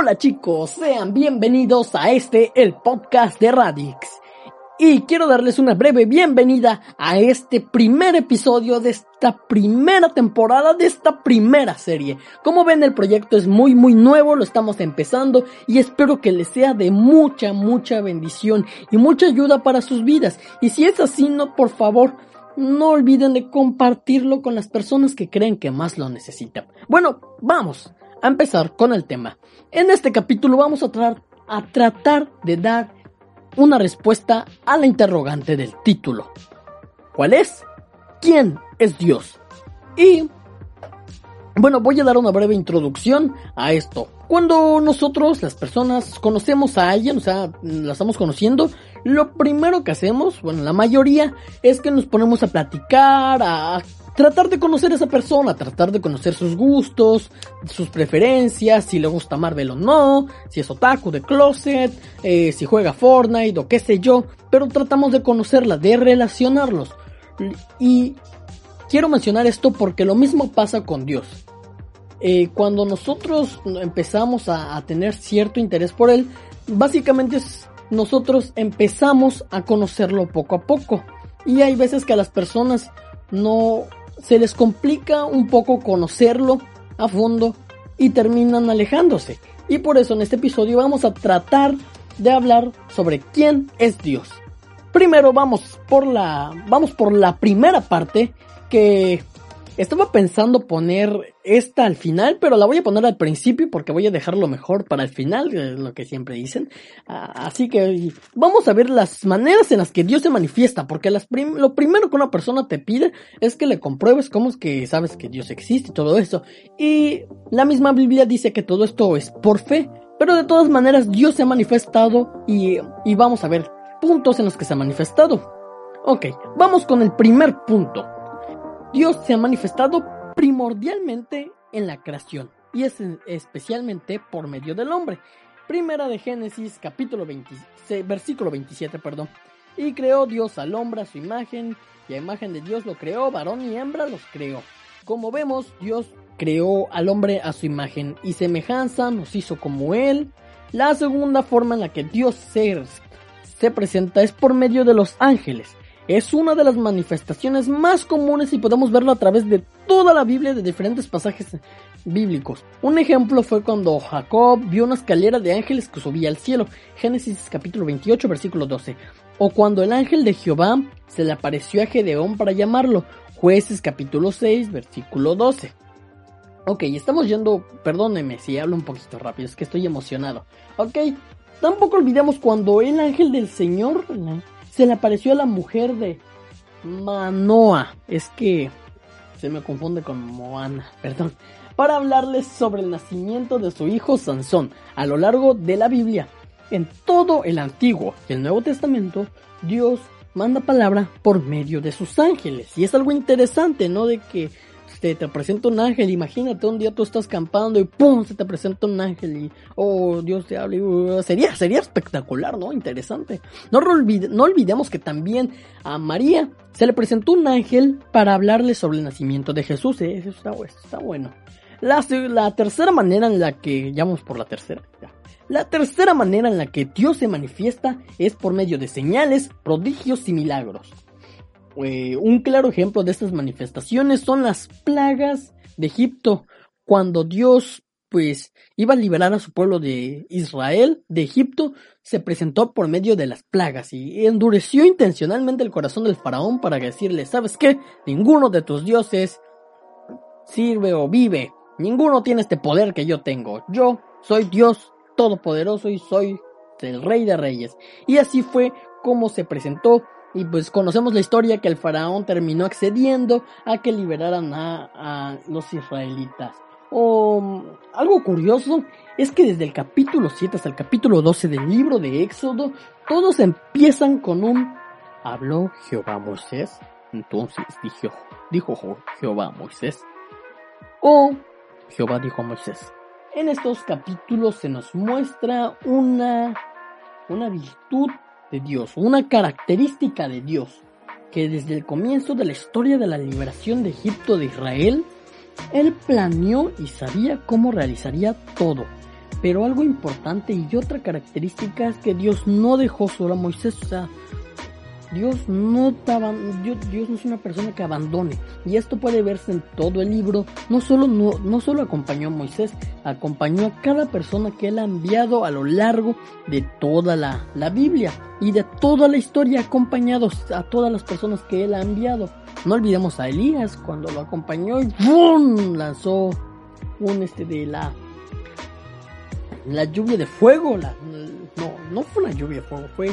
Hola chicos, sean bienvenidos a este, el podcast de Radix. Y quiero darles una breve bienvenida a este primer episodio de esta primera temporada de esta primera serie. Como ven el proyecto es muy muy nuevo, lo estamos empezando y espero que les sea de mucha mucha bendición y mucha ayuda para sus vidas. Y si es así, no por favor, no olviden de compartirlo con las personas que creen que más lo necesitan. Bueno, vamos a empezar con el tema. En este capítulo vamos a, tratar de dar una respuesta a la interrogante del título. ¿Cuál es? ¿Quién es Dios? Y bueno, voy a dar una breve introducción a esto. Cuando nosotros, las personas, conocemos a alguien, o sea, la estamos conociendo, lo primero que hacemos, bueno, la mayoría, es que nos ponemos a platicar, a tratar de conocer a esa persona, tratar de conocer sus gustos, sus preferencias, si le gusta Marvel o no, si es otaku de closet, eh, si juega Fortnite o qué sé yo, pero tratamos de conocerla, de relacionarlos. Y quiero mencionar esto porque lo mismo pasa con Dios. Eh, cuando nosotros empezamos a, tener cierto interés por Él, básicamente nosotros empezamos a conocerlo poco a poco. Y hay veces que a las personas no se les complica un poco conocerlo a fondo y terminan alejándose. Y por eso en este episodio vamos a tratar de hablar sobre quién es Dios. Primero vamos por la vamos por la primera parte que estaba pensando poner esta al final, pero la voy a poner al principio porque voy a dejarlo mejor para el final, es lo que siempre dicen. Así que vamos a ver las maneras en las que Dios se manifiesta, porque lo primero que una persona te pide es que le compruebes cómo es que sabes que Dios existe y todo eso. Y la misma Biblia dice que todo esto es por fe, pero de todas maneras Dios se ha manifestado y, y vamos a ver puntos en los que se ha manifestado. Ok, vamos con el primer punto. Dios se ha manifestado primordialmente en la creación y es especialmente por medio del hombre. Primera de Génesis capítulo 26, versículo 27, perdón. Y creó Dios al hombre a su imagen, y a imagen de Dios lo creó, varón y hembra los creó. Como vemos, Dios creó al hombre a su imagen y semejanza, nos hizo como él. La segunda forma en la que Dios se presenta es por medio de los ángeles es una de las manifestaciones más comunes y podemos verlo a través de toda la Biblia de diferentes pasajes bíblicos. Un ejemplo fue cuando Jacob vio una escalera de ángeles que subía al cielo, Génesis capítulo 28 versículo 12, o cuando el ángel de Jehová se le apareció a Gedeón para llamarlo, Jueces capítulo 6 versículo 12. Ok, estamos yendo, perdóneme si hablo un poquito rápido, es que estoy emocionado. Ok, tampoco olvidemos cuando el ángel del Señor se le apareció a la mujer de Manoa. Es que se me confunde con Moana, perdón. Para hablarles sobre el nacimiento de su hijo Sansón a lo largo de la Biblia. En todo el Antiguo y el Nuevo Testamento, Dios manda palabra por medio de sus ángeles. Y es algo interesante, ¿no? De que te, te presenta un ángel, imagínate un día tú estás campando y ¡pum! se te presenta un ángel y oh Dios te habla y uh, sería, sería espectacular, ¿no? Interesante. No, no olvidemos que también a María se le presentó un ángel para hablarle sobre el nacimiento de Jesús, ¿eh? eso está, está bueno. La, la, tercera manera en la que, llamamos por la tercera, La tercera manera en la que Dios se manifiesta es por medio de señales, prodigios y milagros. Eh, un claro ejemplo de estas manifestaciones son las plagas de Egipto, cuando Dios pues iba a liberar a su pueblo de Israel de Egipto, se presentó por medio de las plagas y endureció intencionalmente el corazón del faraón para decirle, ¿sabes qué? Ninguno de tus dioses sirve o vive, ninguno tiene este poder que yo tengo. Yo soy Dios todopoderoso y soy el rey de reyes. Y así fue como se presentó y pues conocemos la historia que el faraón terminó accediendo a que liberaran a, los israelitas. O algo curioso es que desde el capítulo 7 hasta el capítulo 12 del libro de Éxodo, todos empiezan con un habló Jehová Moisés. Entonces dijo, dijo Jehová Moisés. O Jehová dijo a Moisés. En estos capítulos se nos muestra una, una virtud de Dios, una característica de Dios, que desde el comienzo de la historia de la liberación de Egipto de Israel, él planeó y sabía cómo realizaría todo. Pero algo importante y otra característica es que Dios no dejó solo a Moisés. O sea, Dios no, Dios, Dios no es una persona que abandone. Y esto puede verse en todo el libro. No solo, no, no solo acompañó a Moisés, acompañó a cada persona que él ha enviado a lo largo de toda la, la Biblia. Y de toda la historia acompañado a todas las personas que él ha enviado. No olvidemos a Elías cuando lo acompañó y lanzó un este de la la lluvia de fuego. No, no fue una lluvia de fuego, fue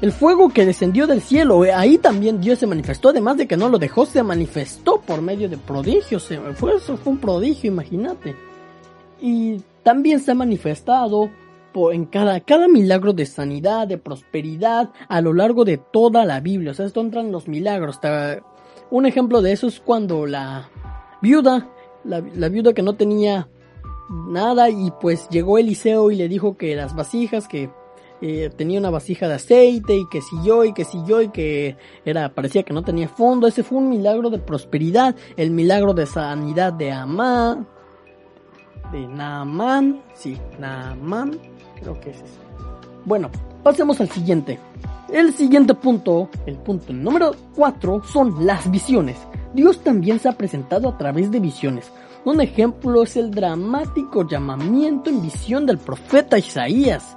el fuego que descendió del cielo, eh, ahí también Dios se manifestó, además de que no lo dejó, se manifestó por medio de prodigios, fue, eso fue un prodigio, imagínate. Y también se ha manifestado en cada, cada milagro de sanidad, de prosperidad, a lo largo de toda la Biblia. O sea, esto entran los milagros. Un ejemplo de eso es cuando la viuda, la, la viuda que no tenía nada y pues llegó Eliseo y le dijo que las vasijas que eh, tenía una vasija de aceite y que siguió y que siguió y que era parecía que no tenía fondo. Ese fue un milagro de prosperidad, el milagro de sanidad de Amán, de Naamán, sí, Naamán, creo que es. Bueno, pasemos al siguiente. El siguiente punto, el punto número 4, son las visiones. Dios también se ha presentado a través de visiones. Un ejemplo es el dramático llamamiento en visión del profeta Isaías.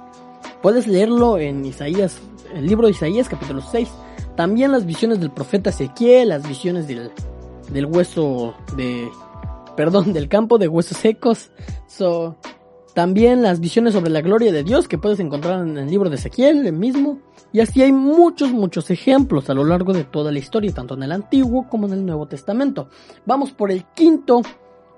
Puedes leerlo en Isaías, el libro de Isaías capítulo 6. También las visiones del profeta Ezequiel, las visiones del, del hueso de, perdón, del campo de huesos secos. So, también las visiones sobre la gloria de Dios que puedes encontrar en el libro de Ezequiel, el mismo. Y así hay muchos, muchos ejemplos a lo largo de toda la historia, tanto en el Antiguo como en el Nuevo Testamento. Vamos por el quinto,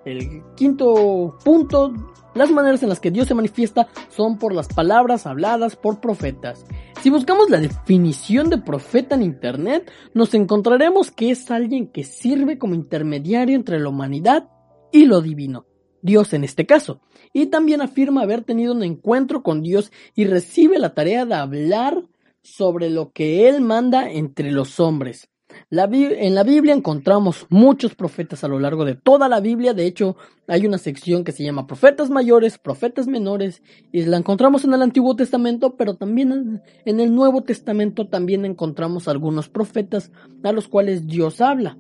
el quinto punto las maneras en las que Dios se manifiesta son por las palabras habladas por profetas. Si buscamos la definición de profeta en Internet, nos encontraremos que es alguien que sirve como intermediario entre la humanidad y lo divino. Dios en este caso. Y también afirma haber tenido un encuentro con Dios y recibe la tarea de hablar sobre lo que Él manda entre los hombres en la Biblia encontramos muchos profetas a lo largo de toda la Biblia. De hecho, hay una sección que se llama profetas mayores, profetas menores, y la encontramos en el Antiguo Testamento, pero también en el Nuevo Testamento también encontramos algunos profetas a los cuales Dios habla.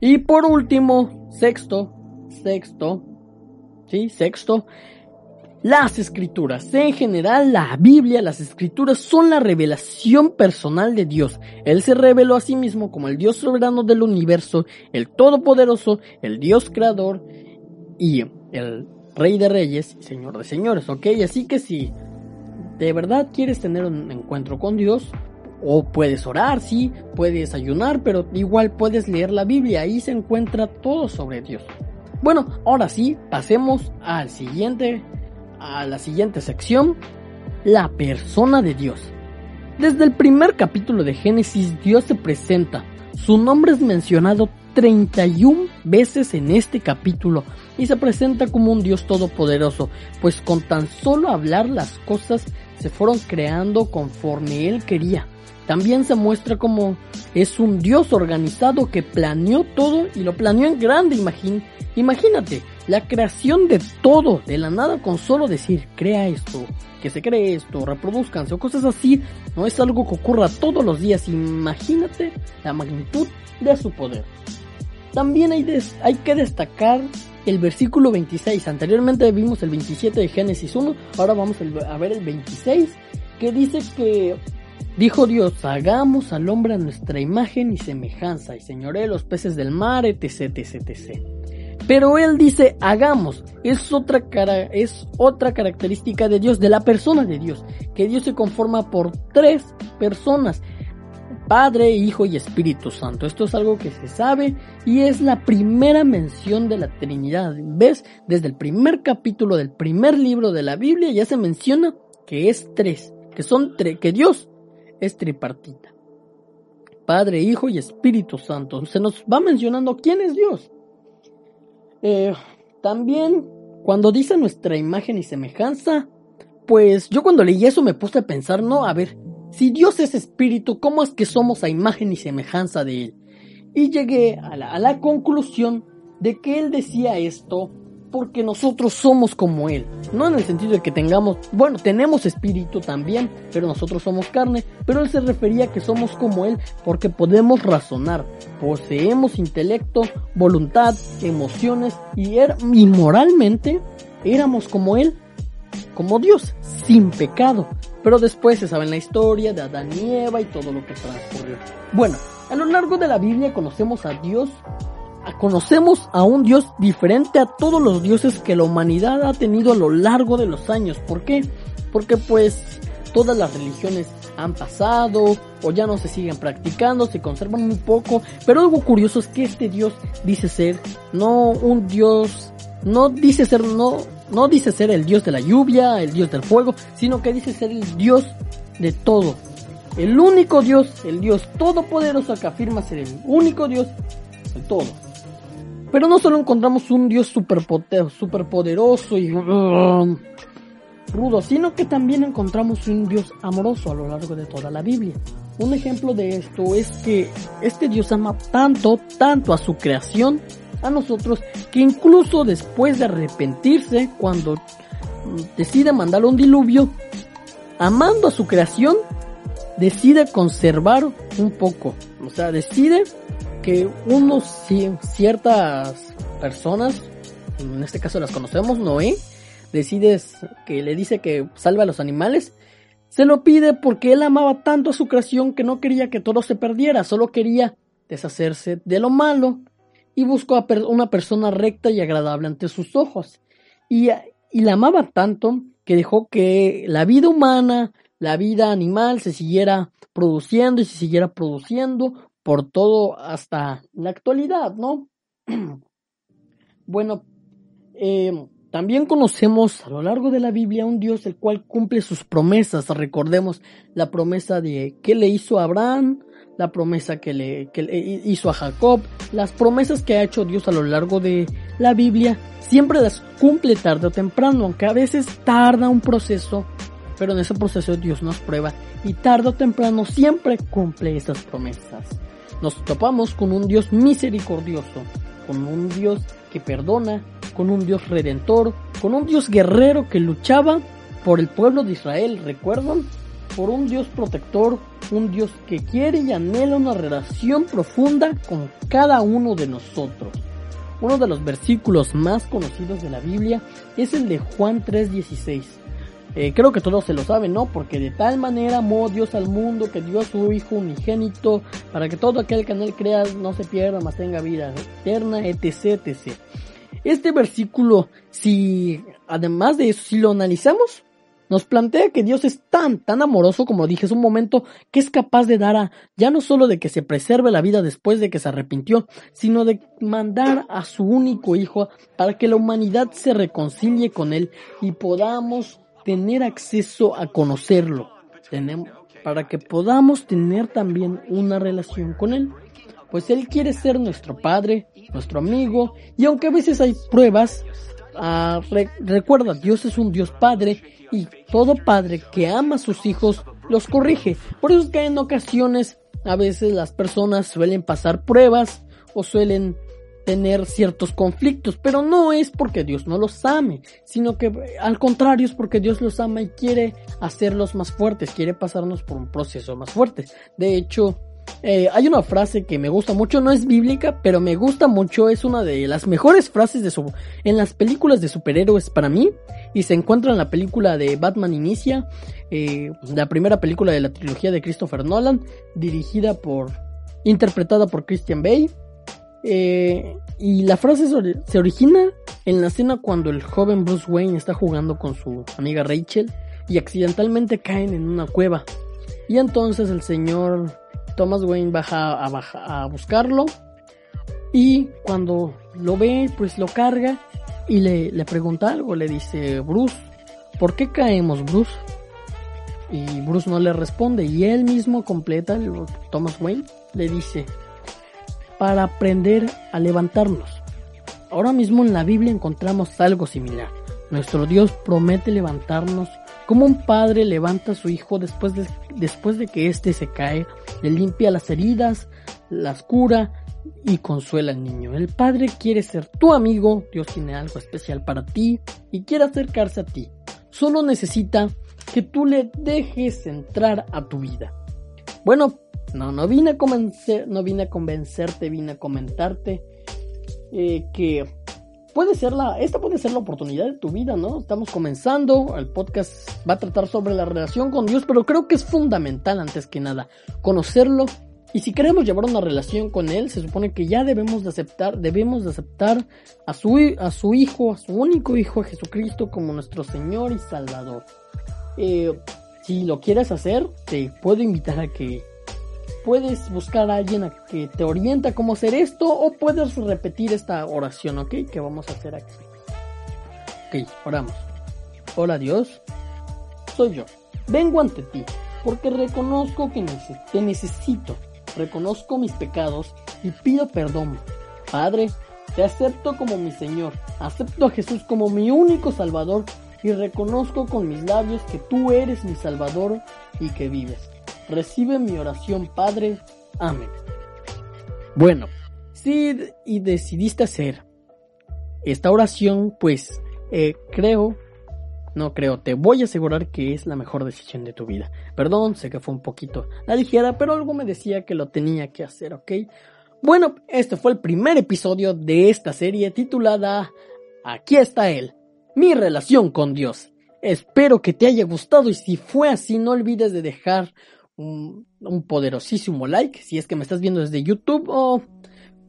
Y por último, sexto, sexto, sí, sexto, las escrituras, en general la Biblia, las escrituras son la revelación personal de Dios. Él se reveló a sí mismo como el Dios soberano del universo, el Todopoderoso, el Dios creador y el Rey de Reyes y Señor de Señores, ¿ok? Así que si de verdad quieres tener un encuentro con Dios, o puedes orar, sí, puedes ayunar, pero igual puedes leer la Biblia, ahí se encuentra todo sobre Dios. Bueno, ahora sí, pasemos al siguiente a la siguiente sección, la persona de Dios. Desde el primer capítulo de Génesis Dios se presenta. Su nombre es mencionado 31 veces en este capítulo y se presenta como un Dios todopoderoso, pues con tan solo hablar las cosas se fueron creando conforme Él quería. También se muestra como es un Dios organizado que planeó todo y lo planeó en grande, imagínate, la creación de todo, de la nada con solo decir, crea esto, que se cree esto, reproduzcanse o cosas así, no es algo que ocurra todos los días, imagínate la magnitud de su poder. También hay, hay que destacar el versículo 26, anteriormente vimos el 27 de Génesis 1, ahora vamos a ver el 26, que dice que Dijo Dios, hagamos al hombre a nuestra imagen y semejanza, y señoré los peces del mar, etc, etc, etc. Pero él dice, hagamos. Es otra, cara, es otra característica de Dios, de la persona de Dios. Que Dios se conforma por tres personas. Padre, Hijo y Espíritu Santo. Esto es algo que se sabe y es la primera mención de la Trinidad. ¿Ves? Desde el primer capítulo del primer libro de la Biblia ya se menciona que es tres. Que son tres, que Dios es tripartita. Padre, Hijo y Espíritu Santo. Se nos va mencionando quién es Dios. Eh, también, cuando dice nuestra imagen y semejanza, pues yo cuando leí eso me puse a pensar, no, a ver, si Dios es espíritu, ¿cómo es que somos a imagen y semejanza de Él? Y llegué a la, a la conclusión de que Él decía esto porque nosotros somos como Él. No en el sentido de que tengamos, bueno, tenemos espíritu también, pero nosotros somos carne. Pero Él se refería a que somos como Él porque podemos razonar, poseemos intelecto, voluntad, emociones y, er, y moralmente éramos como Él, como Dios, sin pecado. Pero después se sabe la historia de Adán y Eva y todo lo que transcurrió. Bueno, a lo largo de la Biblia conocemos a Dios conocemos a un Dios diferente a todos los dioses que la humanidad ha tenido a lo largo de los años. ¿Por qué? Porque pues todas las religiones han pasado o ya no se siguen practicando, se conservan muy poco, pero algo curioso es que este Dios dice ser no un Dios, no dice ser no no dice ser el Dios de la lluvia, el Dios del fuego, sino que dice ser el Dios de todo. El único Dios, el Dios todopoderoso que afirma ser el único Dios de todo. Pero no solo encontramos un dios superpoderoso y um, rudo, sino que también encontramos un dios amoroso a lo largo de toda la Biblia. Un ejemplo de esto es que este dios ama tanto, tanto a su creación, a nosotros, que incluso después de arrepentirse, cuando decide mandar un diluvio, amando a su creación, decide conservar un poco. O sea, decide que unos ciertas personas, en este caso las conocemos, Noé, decides que le dice que salve a los animales, se lo pide porque él amaba tanto a su creación que no quería que todo se perdiera, solo quería deshacerse de lo malo y buscó a una persona recta y agradable ante sus ojos. Y, y la amaba tanto que dejó que la vida humana, la vida animal se siguiera produciendo y se siguiera produciendo por todo hasta la actualidad, ¿no? bueno, eh, también conocemos a lo largo de la Biblia un Dios el cual cumple sus promesas. Recordemos la promesa de que le hizo a Abraham, la promesa que le, que le hizo a Jacob, las promesas que ha hecho Dios a lo largo de la Biblia, siempre las cumple tarde o temprano, aunque a veces tarda un proceso, pero en ese proceso Dios nos prueba y tarde o temprano siempre cumple esas promesas nos topamos con un Dios misericordioso, con un Dios que perdona, con un Dios redentor, con un Dios guerrero que luchaba por el pueblo de Israel, ¿recuerdan? Por un Dios protector, un Dios que quiere y anhela una relación profunda con cada uno de nosotros. Uno de los versículos más conocidos de la Biblia es el de Juan 3:16 eh, creo que todos se lo saben, ¿no? Porque de tal manera amó Dios al mundo que dio a su Hijo unigénito para que todo aquel que en él crea no se pierda, mas tenga vida eterna, etc, etc. Este versículo, si además de eso, si lo analizamos, nos plantea que Dios es tan, tan amoroso, como dije hace un momento, que es capaz de dar a, ya no solo de que se preserve la vida después de que se arrepintió, sino de mandar a su único Hijo para que la humanidad se reconcilie con Él y podamos tener acceso a conocerlo, para que podamos tener también una relación con Él. Pues Él quiere ser nuestro Padre, nuestro amigo, y aunque a veces hay pruebas, ah, recuerda, Dios es un Dios Padre, y todo padre que ama a sus hijos los corrige. Por eso es que en ocasiones a veces las personas suelen pasar pruebas o suelen tener ciertos conflictos, pero no es porque Dios no los ame, sino que al contrario es porque Dios los ama y quiere hacerlos más fuertes, quiere pasarnos por un proceso más fuerte. De hecho, eh, hay una frase que me gusta mucho, no es bíblica, pero me gusta mucho, es una de las mejores frases de su, en las películas de superhéroes para mí, y se encuentra en la película de Batman Inicia, eh, la primera película de la trilogía de Christopher Nolan, dirigida por, interpretada por Christian Bale, eh, y la frase se origina en la escena cuando el joven Bruce Wayne está jugando con su amiga Rachel y accidentalmente caen en una cueva. Y entonces el señor Thomas Wayne baja a, buscarlo y cuando lo ve pues lo carga y le pregunta algo, le dice Bruce, ¿por qué caemos Bruce? Y Bruce no le responde y él mismo completa, Thomas Wayne, le dice, para aprender a levantarnos. Ahora mismo en la Biblia encontramos algo similar. Nuestro Dios promete levantarnos como un padre levanta a su hijo después de, que éste se cae, le limpia las heridas, las cura y consuela al niño. El Padre quiere ser tu amigo, Dios tiene algo especial para ti y quiere acercarse a ti. Solo necesita que tú le dejes entrar a tu vida. Bueno, no, no vine a convencer, no vine a convencerte, vine a comentarte eh, que puede ser la, esta puede ser la oportunidad de tu vida, ¿no? Estamos comenzando, el podcast va a tratar sobre la relación con Dios, pero creo que es fundamental antes que nada conocerlo y si queremos llevar una relación con Él, se supone que ya debemos de aceptar, debemos de aceptar a su, a su Hijo, a su único Hijo, a Jesucristo, como nuestro Señor y Salvador. Eh, si lo quieres hacer, te puedo invitar a que puedes buscar a alguien a que te oriente a cómo hacer esto o puedes repetir esta oración, ¿ok? Que vamos a hacer aquí. Ok, oramos. Hola Dios, soy yo. Vengo ante ti porque reconozco que te necesito reconozco mis pecados y pido perdón. Padre, te acepto como mi Señor, acepto a Jesús como mi único Salvador y reconozco con mis labios que tú eres mi Salvador y que vives. Recibe mi oración, Padre. Amén. Bueno, si y decidiste hacer esta oración, pues eh, creo no creo, te voy a asegurar que es la mejor decisión de tu vida. Perdón, sé que fue un poquito la ligera, pero algo me decía que lo tenía que hacer, ¿ok? Bueno, este fue el primer episodio de esta serie titulada Aquí está él, mi relación con Dios. Espero que te haya gustado y si fue así no olvides de dejar un, poderosísimo like si es que me estás viendo desde YouTube.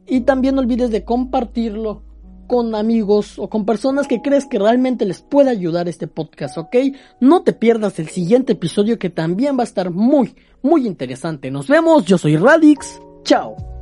Y también no olvides de compartirlo con amigos o con personas que crees que realmente les pueda ayudar este podcast, ¿ok? No te pierdas el siguiente episodio que también va a estar muy, muy interesante. Nos vemos, yo soy Radix, chao.